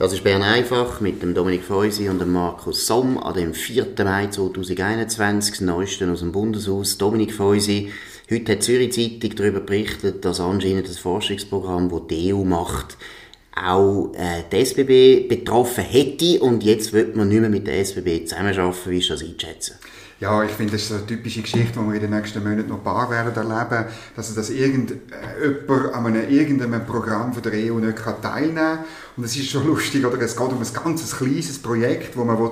Das ist Bern einfach mit dem Dominik Feusi und dem Markus Somm an dem 4. Mai 2021, das Neueste aus dem Bundeshaus. Dominik Feusi, heute hat die Zürich Zeitung darüber berichtet, dass anscheinend das Forschungsprogramm, das die EU macht, auch äh, die SBB betroffen hätte und jetzt wird man nicht mehr mit der SBB zusammenarbeiten. Wie ist das einschätzen? Ja, ich finde, das ist eine typische Geschichte, die wir in den nächsten Monaten noch ein paar werden erleben, dass, dass irgendjemand an einem, irgendeinem Programm von der EU nicht teilnehmen kann. Und es ist schon lustig, oder? es geht um ein ganz kleines Projekt, wo man will,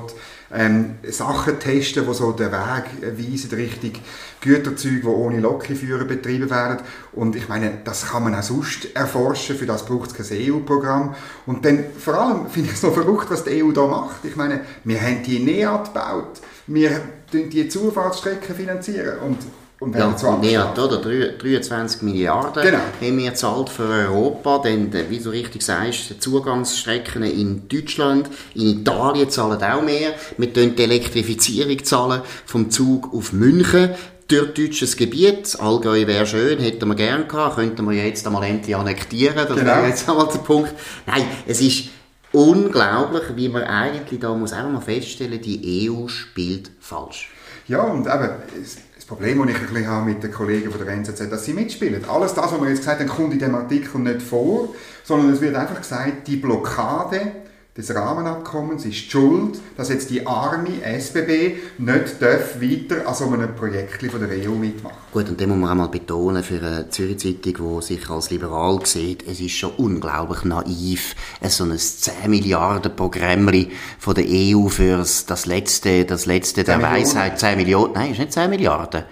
ähm, Sachen testen, die so den Weg weisen Richtung Güterzüge, die ohne Lokführer betrieben werden. Und ich meine, das kann man auch sonst erforschen, für das braucht es kein EU-Programm. Und dann vor allem finde ich es noch verrückt, was die EU da macht. Ich meine, wir haben die NEAT gebaut, wir die Zufahrtsstrecken finanzieren und und ja, NEAT, oder? 23 Milliarden genau. haben wir gezahlt für Europa, denn, wie du richtig sagst, Zugangsstrecken in Deutschland, in Italien zahlen auch mehr. Wir zahlen die Elektrifizierung zahlen vom Zug auf München durch deutsches Gebiet. Allgäu wäre schön, hätten wir gern gehabt, könnten wir jetzt einmal endlich annektieren. Das genau. wäre jetzt einmal der Punkt. Nein, es ist unglaublich, wie man eigentlich da muss einfach mal feststellen, die EU spielt falsch. Ja, und eben, Problem, das ich ein bisschen habe mit den Kollegen von der NZZ, dass sie mitspielen. Alles das, was wir jetzt gesagt haben, kommt in dem Artikel nicht vor, sondern es wird einfach gesagt, die Blockade des Rahmenabkommens ist schuld, dass jetzt die arme SBB nicht darf weiter an so einem Projekt von der EU mitmachen. Gut, und dem muss man auch mal betonen, für eine Zürich-Zeitung, die sich als liberal sieht, es ist schon unglaublich naiv, so ein 10 Milliarden Programm von der EU für das letzte, das letzte der Weisheit, 10 Millionen, nein, ist nicht 10 Milliarden.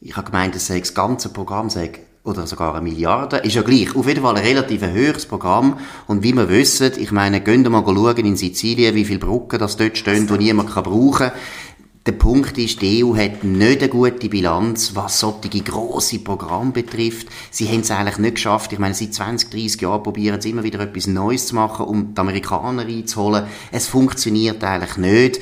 Ich habe gemeint, das, das ganze Programm sei oder sogar eine Milliarde, ist ja gleich. Auf jeden Fall ein relativ höheres Programm. Und wie wir wissen, ich meine, gehen wir mal schauen in Sizilien, wie viele Brücken das dort stehen, die niemand kann brauchen kann. Der Punkt ist, die EU hat nicht eine gute Bilanz, was solche grosse Programme betrifft. Sie haben es eigentlich nicht geschafft. Ich meine, seit 20, 30 Jahren probieren sie immer wieder etwas Neues zu machen, um die Amerikaner reinzuholen. Es funktioniert eigentlich nicht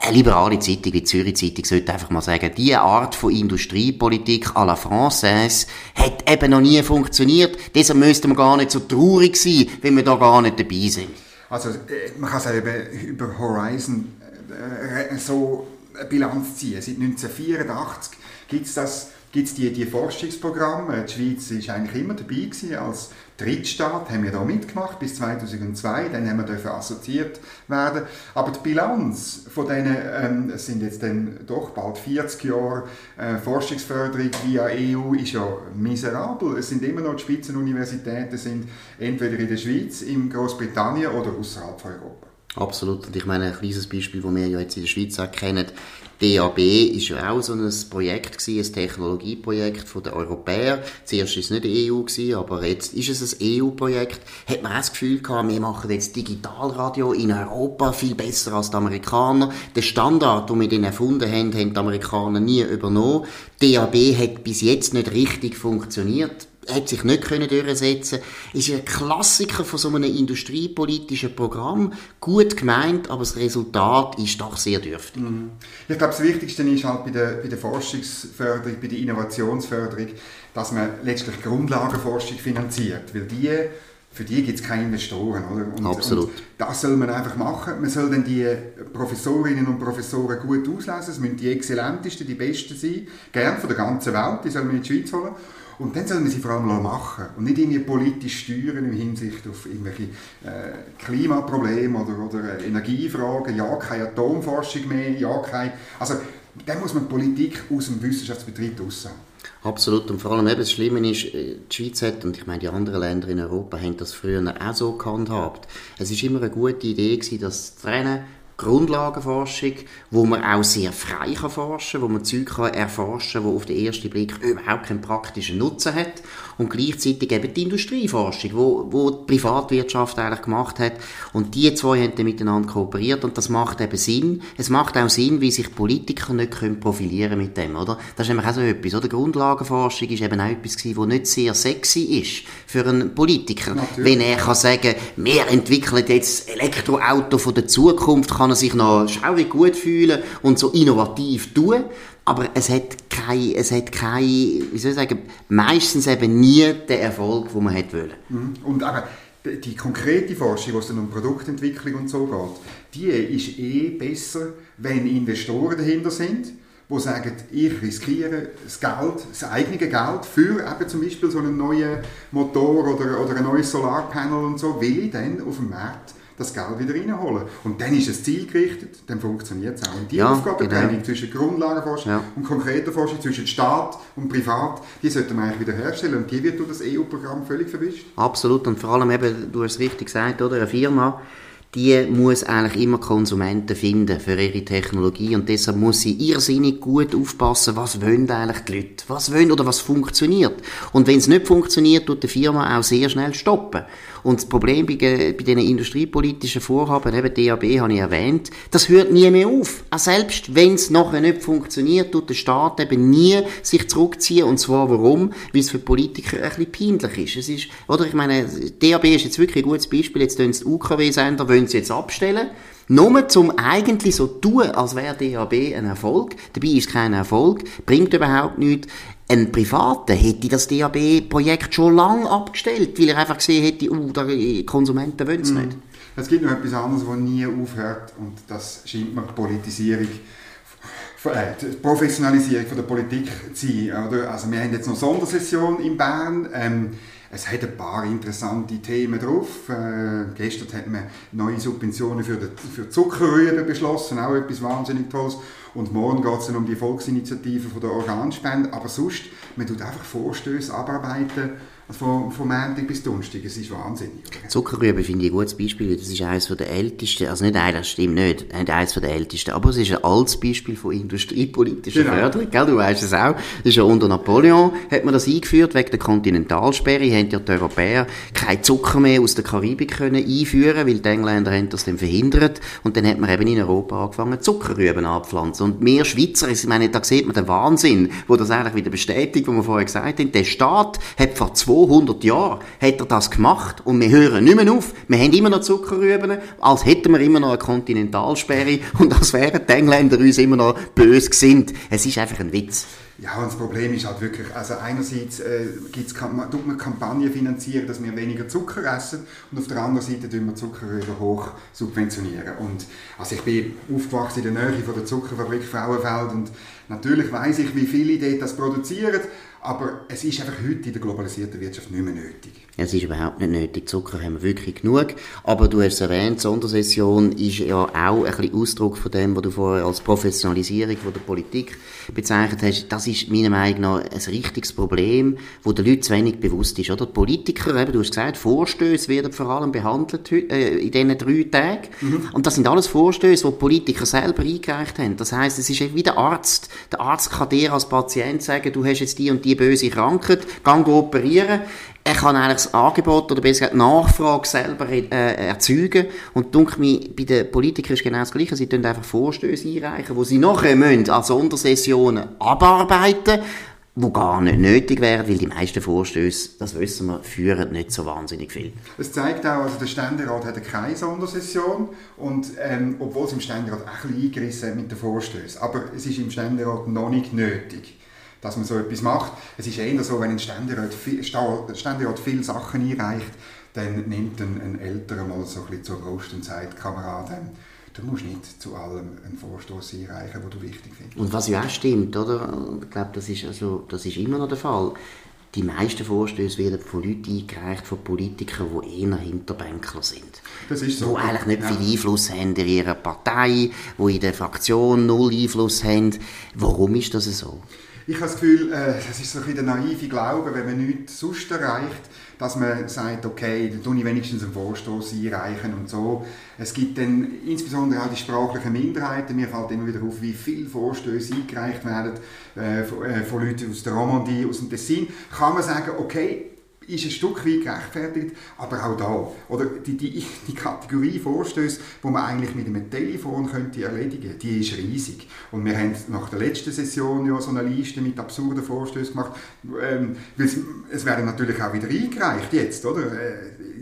eine liberale Zeitung wie die Zürich Zeitung sollte einfach mal sagen, diese Art von Industriepolitik à la Française hat eben noch nie funktioniert. Deshalb müssten wir gar nicht so traurig sein, wenn wir da gar nicht dabei sind. Also äh, man kann es eben über Horizon äh, so eine Bilanz ziehen. Seit 1984 gibt es das gibt es die, die Forschungsprogramme. Die Schweiz war eigentlich immer dabei gewesen als Drittstaat, haben wir da mitgemacht bis 2002, dann haben wir dürfen assoziiert werden. Aber die Bilanz von denen, ähm, sind jetzt dann doch bald 40 Jahre äh, Forschungsförderung via EU, ist ja miserabel. Es sind immer noch die Spitzenuniversitäten sind entweder in der Schweiz, in Großbritannien oder außerhalb von Europa. Absolut. Und ich meine, ein kleines Beispiel, das wir ja jetzt in der Schweiz auch kennen, DAB ist ja auch so ein Projekt gewesen, ein Technologieprojekt von den Europäern. Zuerst war es nicht EU gewesen, aber jetzt ist es ein EU-Projekt. Hat man auch das Gefühl gehabt, wir machen jetzt Digitalradio in Europa viel besser als die Amerikaner. Den Standard, den wir dann erfunden haben, haben die Amerikaner nie übernommen. DAB hat bis jetzt nicht richtig funktioniert hat sich nicht können durchsetzen ist ein Klassiker von so einem industriepolitischen Programm. Gut gemeint, aber das Resultat ist doch sehr dürftig. Mhm. Ich glaube, das Wichtigste ist halt bei der, bei der Forschungsförderung, bei der Innovationsförderung, dass man letztlich Grundlagenforschung finanziert, weil die für die gibt es keine Investoren. Oder? Und, Absolut. Und das soll man einfach machen. Man soll dann die Professorinnen und Professoren gut auslesen. Es müssen die exzellentesten, die besten sein. Gern von der ganzen Welt. Die soll man in die Schweiz holen. Und dann soll man sie vor allem machen und nicht irgendwie politisch steuern in Hinsicht auf irgendwelche äh, Klimaprobleme oder, oder Energiefragen, ja, keine Atomforschung mehr, ja, keine... Also, dann muss man Politik aus dem Wissenschaftsbetrieb raus Absolut. Und vor allem eben das Schlimme ist, äh, die Schweiz hat, und ich meine, die anderen Länder in Europa haben das früher auch so gehandhabt. Es war immer eine gute Idee gewesen, das zu trennen Grundlagenforschung, wo man auch sehr frei kann forschen kann, wo man Zeug kann erforschen kann, die auf den ersten Blick überhaupt keinen praktischen Nutzen hat. Und gleichzeitig eben die Industrieforschung, wo, wo die Privatwirtschaft eigentlich gemacht hat. Und die zwei haben dann miteinander kooperiert und das macht eben Sinn. Es macht auch Sinn, wie sich Politiker nicht können profilieren mit dem, oder? Das ist nämlich auch so etwas, oder? Grundlagenforschung ist eben auch etwas gewesen, was nicht sehr sexy ist für einen Politiker. Natürlich. Wenn er kann sagen, wir entwickeln jetzt Elektroauto von der Zukunft, kann er sich noch schaurig gut fühlen und so innovativ tun. Aber es hat kein, es hat kein, wie soll ich sagen, meistens eben nie den Erfolg, den man hätte wollen. Mhm. Und aber die konkrete Forschung, wo es dann um Produktentwicklung und so geht, die ist eh besser, wenn Investoren dahinter sind, die sagen, ich riskiere das Geld, das eigene Geld für eben zum Beispiel so einen neuen Motor oder, oder ein neues Solarpanel und so, will ich dann auf dem Markt das Geld wieder reinholen. Und dann ist es zielgerichtet, dann funktioniert es auch. Und die ja, Aufgabentrennung genau. zwischen Grundlagenforschung ja. und konkreter Forschung, zwischen Staat und Privat, die sollte man eigentlich wieder herstellen. Und die wird durch das EU-Programm völlig verwischt. Absolut. Und vor allem eben, du hast es richtig gesagt, oder? Eine Firma, die muss eigentlich immer Konsumenten finden für ihre Technologie und deshalb muss sie irrsinnig gut aufpassen, was wollen eigentlich die Leute, was wollen oder was funktioniert. Und wenn es nicht funktioniert, tut die Firma auch sehr schnell stoppen. Und das Problem bei, bei diesen industriepolitischen Vorhaben, eben DAB habe ich erwähnt, das hört nie mehr auf. Auch selbst wenn es nachher nicht funktioniert, tut der Staat eben nie sich zurückziehen. Und zwar warum? Weil es für Politiker ein bisschen peinlich ist. Es ist, oder ich meine, DAB ist jetzt wirklich ein gutes Beispiel. Jetzt tun die UKW-Sender, wollen sie jetzt abstellen. Nur zum eigentlich so tun, als wäre DAB ein Erfolg. Dabei ist kein Erfolg, bringt überhaupt nichts. Ein Privater hätte das DAB-Projekt schon lange abgestellt, weil er einfach gesehen hätte, uh, die Konsumenten wollen es mm. nicht. Es gibt noch etwas anderes, das nie aufhört und das scheint mir die Politisierung äh, die Professionalisierung von der Politik zu sein. Oder? Also wir haben jetzt noch Sondersession in Bern. Ähm, es hat ein paar interessante Themen drauf. Äh, gestern hat man neue Subventionen für, die, für Zuckerrüben beschlossen, auch etwas wahnsinnig Tolles. Und morgen geht es dann um die Volksinitiative von der Organspende. Aber sonst, man tut einfach Vorstöße abarbeiten von, von Montag bis Donnerstag. Es ist wahnsinnig. Zuckerrübe finde ich ein gutes Beispiel. Das ist eines der ältesten, also nicht eines, das stimmt nicht, nicht eines der ältesten, aber es ist ein altes Beispiel von industriepolitischer genau. Förderung. Gell? Du weißt es auch. Das ist ja unter Napoleon hat man das eingeführt, wegen der Kontinentalsperre haben ja die Europäer kein Zucker mehr aus der Karibik können einführen, weil die Engländer haben das dann verhindert. Und dann hat man eben in Europa angefangen, Zuckerrüben anzupflanzen. Und wir Schweizer, ich meine, da sieht man den Wahnsinn, wo das eigentlich wieder bestätigt, was wir vorher gesagt haben. Der Staat hat vor zwei 200 Jahren hat er das gemacht und wir hören nicht mehr auf. Wir haben immer noch Zuckerrüben, als hätten wir immer noch eine Kontinentalsperre und als wären die Engländer uns immer noch böse gesinnt. Es ist einfach ein Witz. Ja, und das Problem ist halt wirklich, also einerseits äh, gibt's, tut man Kampagnen finanzieren, dass wir weniger Zucker essen und auf der anderen Seite tun wir Zuckerrüben hoch subventionieren. Und also ich bin aufgewachsen in der Nähe von der Zuckerfabrik Frauenfeld und natürlich weiß ich, wie viele dort das produzieren, aber es ist einfach heute in der globalisierten Wirtschaft nicht mehr nötig. Es ist überhaupt nicht nötig. Zucker haben wir wirklich genug. Aber du hast es erwähnt, die Sondersession ist ja auch ein bisschen Ausdruck von dem, was du vorher als Professionalisierung von der Politik bezeichnet hast. Das ist meiner Meinung nach ein richtiges Problem, wo den Leuten zu wenig bewusst ist. Oder? Die Politiker, eben, du hast gesagt, Vorstöße werden vor allem behandelt äh, in diesen drei Tagen. Mhm. Und das sind alles Vorstöße, die die Politiker selber eingereicht haben. Das heißt, es ist wie der Arzt. Der Arzt kann dir als Patient sagen, du hast jetzt die und die böse Krankheit, gang operieren er kann eigentlich das Angebot oder besser gesagt die Nachfrage selber äh, erzeugen. Und denke mir, bei den Politikern ist genau das Gleiche. Sie tun einfach Vorstöße einreichen, die sie nachher müssen, als Sondersessionen abarbeiten wo gar nicht nötig wäre, weil die meisten Vorstöße, das wissen wir, führen nicht so wahnsinnig viel. Es zeigt auch, also der Ständerat hat keine Sondersession und ähm, obwohl es im Ständerat auch ein bisschen eingerissen mit den Vorstößen, aber es ist im Ständerat noch nicht nötig dass man so etwas macht. Es ist eher so, wenn ein Ständerat viel, Ständerat viele Sachen einreicht, dann nimmt ein, ein Älterer mal so ein bisschen zur Brust und sagt, Kamerad, ähm, du musst nicht zu allem einen Vorstoß einreichen, den du wichtig findest. Und was ja auch stimmt, oder? Ich glaube, das ist, also, das ist immer noch der Fall. Die meisten Vorstöße werden von Leuten eingereicht, von Politikern, die eher Hinterbänkler sind. Das ist so. Die eigentlich nicht viel Einfluss haben in ihrer Partei, die in der Fraktion null Einfluss haben. Warum ist das so? Ich habe das Gefühl, äh, das ist so ein bisschen der naive Glaube, wenn man nichts sonst erreicht, dass man sagt, okay, dann tue ich wenigstens einen Vorstoß einreichen und so. Es gibt dann insbesondere auch die sprachlichen Minderheiten. Mir fällt immer wieder auf, wie viele Vorstöße eingereicht werden äh, äh, von Leuten aus der Romandie, aus dem Tessin. Kann man sagen, okay, ist ein Stück weit gerechtfertigt, aber auch da. Oder die, die, die Kategorie Vorstöße, die man eigentlich mit einem Telefon könnte erledigen die ist riesig. Und wir haben nach der letzten Session ja so eine Liste mit absurden Vorstößen gemacht. Ähm, es, es werden natürlich auch wieder eingereicht jetzt, oder? Äh,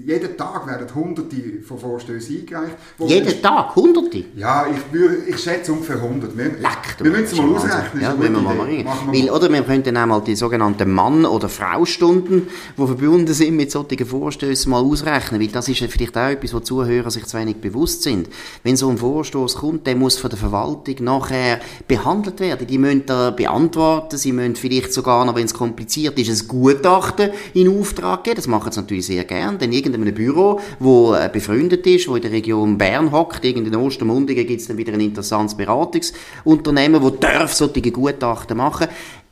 jeden Tag werden Hunderte von Vorstößen eingereicht. Jeden Tag? Hunderte? Ja, ich, ich schätze ungefähr 100. Wir, Leck, wir müssen es mal ausrechnen. Ja, wir mal Weil, oder wir könnten auch mal die sogenannten Mann- oder Frau-Stunden, die verbunden sind mit solchen Vorstößen, mal ausrechnen, weil das ist vielleicht auch etwas, wo die Zuhörer sich zu wenig bewusst sind. Wenn so ein Vorstoß kommt, der muss von der Verwaltung nachher behandelt werden. Die müssen da beantworten, sie müssen vielleicht sogar noch, wenn es kompliziert ist, ein Gutachten in Auftrag geben. Das machen sie natürlich sehr gern, denn irgendeinem Büro, wo äh, befreundet ist, wo in der Region Bern hockt, in den Ostermundigen gibt es dann wieder ein interessantes Beratungsunternehmen, wo darf solche Gutachten machen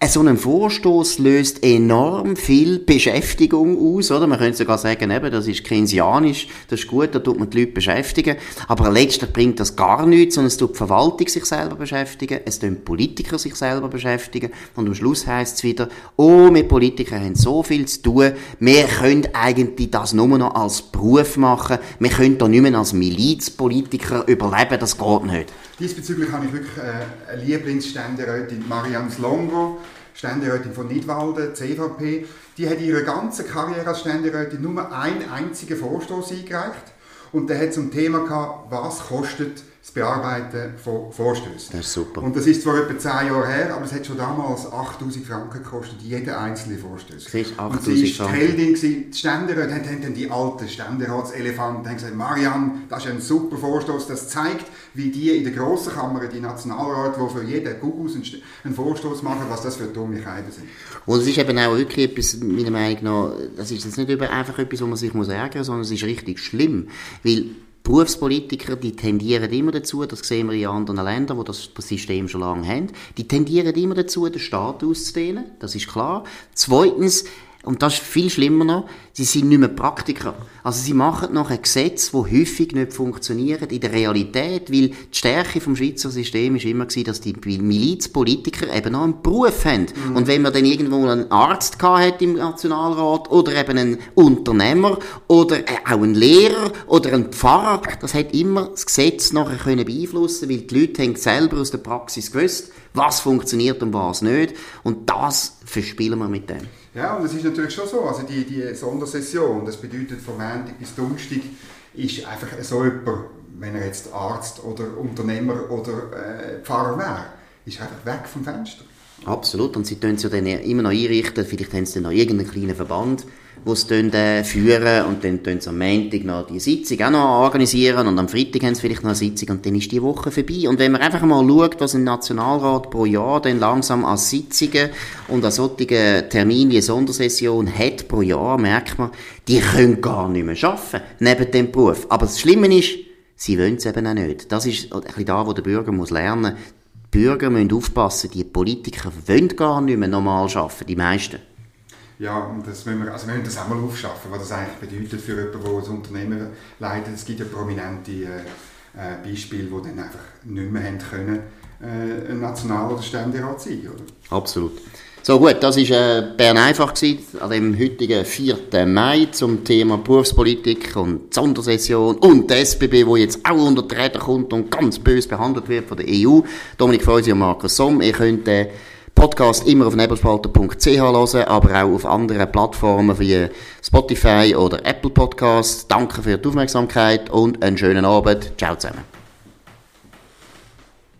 so ein Vorstoß löst enorm viel Beschäftigung aus, oder? Man könnte sogar sagen, eben, das ist keynesianisch, das ist gut, da tut man die Leute beschäftigen. Aber letztlich bringt das gar nichts, sondern es tut die Verwaltung sich selber beschäftigen, es tun Politiker sich selber beschäftigen. Und am Schluss heisst es wieder, oh, wir Politiker haben so viel zu tun, wir können eigentlich das nur noch als Beruf machen, wir können da nicht mehr als Milizpolitiker überleben, das geht nicht. Diesbezüglich habe ich wirklich äh, eine Lieblingsständerätin, Marianne Slongo, Ständerätin von Nidwalden, CVP. Die hat ihre ganze Karriere als Ständerätin nur einen einzigen Vorstoß eingereicht. Und der hat zum Thema gehabt, was kostet das Bearbeiten von Vorstößen. Das ist super. Und das ist zwar etwa 10 Jahre her, aber es hat schon damals 8000 Franken gekostet, jeder einzelne Vorstöß. Siehst, 8000 Und sie war die Heldin, die Ständeräte haben, dann die alten Ständeratselefanten haben gesagt, Marianne, das ist ein super Vorstoß, das zeigt, wie die in der grossen Kammer, die Nationalrat, die für jeden Gugus einen Vorstoß machen, was das für Dummigkeiten sind. Und es ist eben auch wirklich etwas, meiner Meinung nach, das ist jetzt nicht einfach etwas, wo man sich muss ärgern muss, sondern es ist richtig schlimm, weil Berufspolitiker, die tendieren immer dazu, das sehen wir in anderen Ländern, wo das System schon lange haben, die tendieren immer dazu, den Staat auszudehnen, das ist klar. Zweitens, und das ist viel schlimmer noch, sie sind nicht mehr Praktiker. Also sie machen noch ein Gesetz, das häufig nicht funktioniert in der Realität, weil die Stärke vom Schweizer System ist immer gewesen, dass die Milizpolitiker eben noch einen Beruf haben. Mhm. Und wenn man dann irgendwo einen Arzt hat im Nationalrat oder eben einen Unternehmer oder äh, auch einen Lehrer oder einen Pfarrer, das hat immer das Gesetz nachher können beeinflussen, weil die Leute haben selber aus der Praxis gewusst, was funktioniert und was nicht. Und das verspielen wir mit dem. Ja, und es ist natürlich schon so, also die, die Sondersession, das bedeutet von Montag bis Donnerstag, ist einfach so jemand, wenn er jetzt Arzt oder Unternehmer oder äh, Pfarrer wäre, ist einfach weg vom Fenster. Absolut, und sie tun es ja dann immer noch einrichten, vielleicht haben sie dann noch irgendeinen kleinen Verband, die es dann, äh, führen und dann tun sie am Montag noch die Sitzung auch noch organisieren und am Freitag haben sie vielleicht noch eine Sitzung und dann ist die Woche vorbei. Und wenn man einfach mal schaut, was ein Nationalrat pro Jahr dann langsam an Sitzungen und an solchen Terminen wie Sondersession hat pro Jahr, merkt man, die können gar nicht mehr arbeiten, neben dem Beruf. Aber das Schlimme ist, sie wollen es eben auch nicht. Das ist ein bisschen da, wo der Bürger muss lernen die Bürger müssen aufpassen, die Politiker wollen gar nicht mehr normal arbeiten, die meisten. Ja, und das müssen wir, also wir müssen das auch mal aufschaffen, was das eigentlich bedeutet für jemanden, der ein Unternehmen leitet. Es gibt ja prominente äh, äh, Beispiele, die dann einfach nicht mehr haben können, äh, ein National- oder Ständerat sein, oder? Absolut. So gut, das war äh, Bern einfach gewesen, an dem heutigen 4. Mai zum Thema Berufspolitik und Sondersession und die SBB, wo jetzt auch unter die Räder kommt und ganz böse behandelt wird von der EU. Dominik Freusi und Markus Somm, ihr könnt äh, Podcast immer auf nebelspalter.ch hören, aber auch auf anderen Plattformen wie Spotify oder Apple Podcasts. Danke für die Aufmerksamkeit und einen schönen Abend. Ciao zusammen.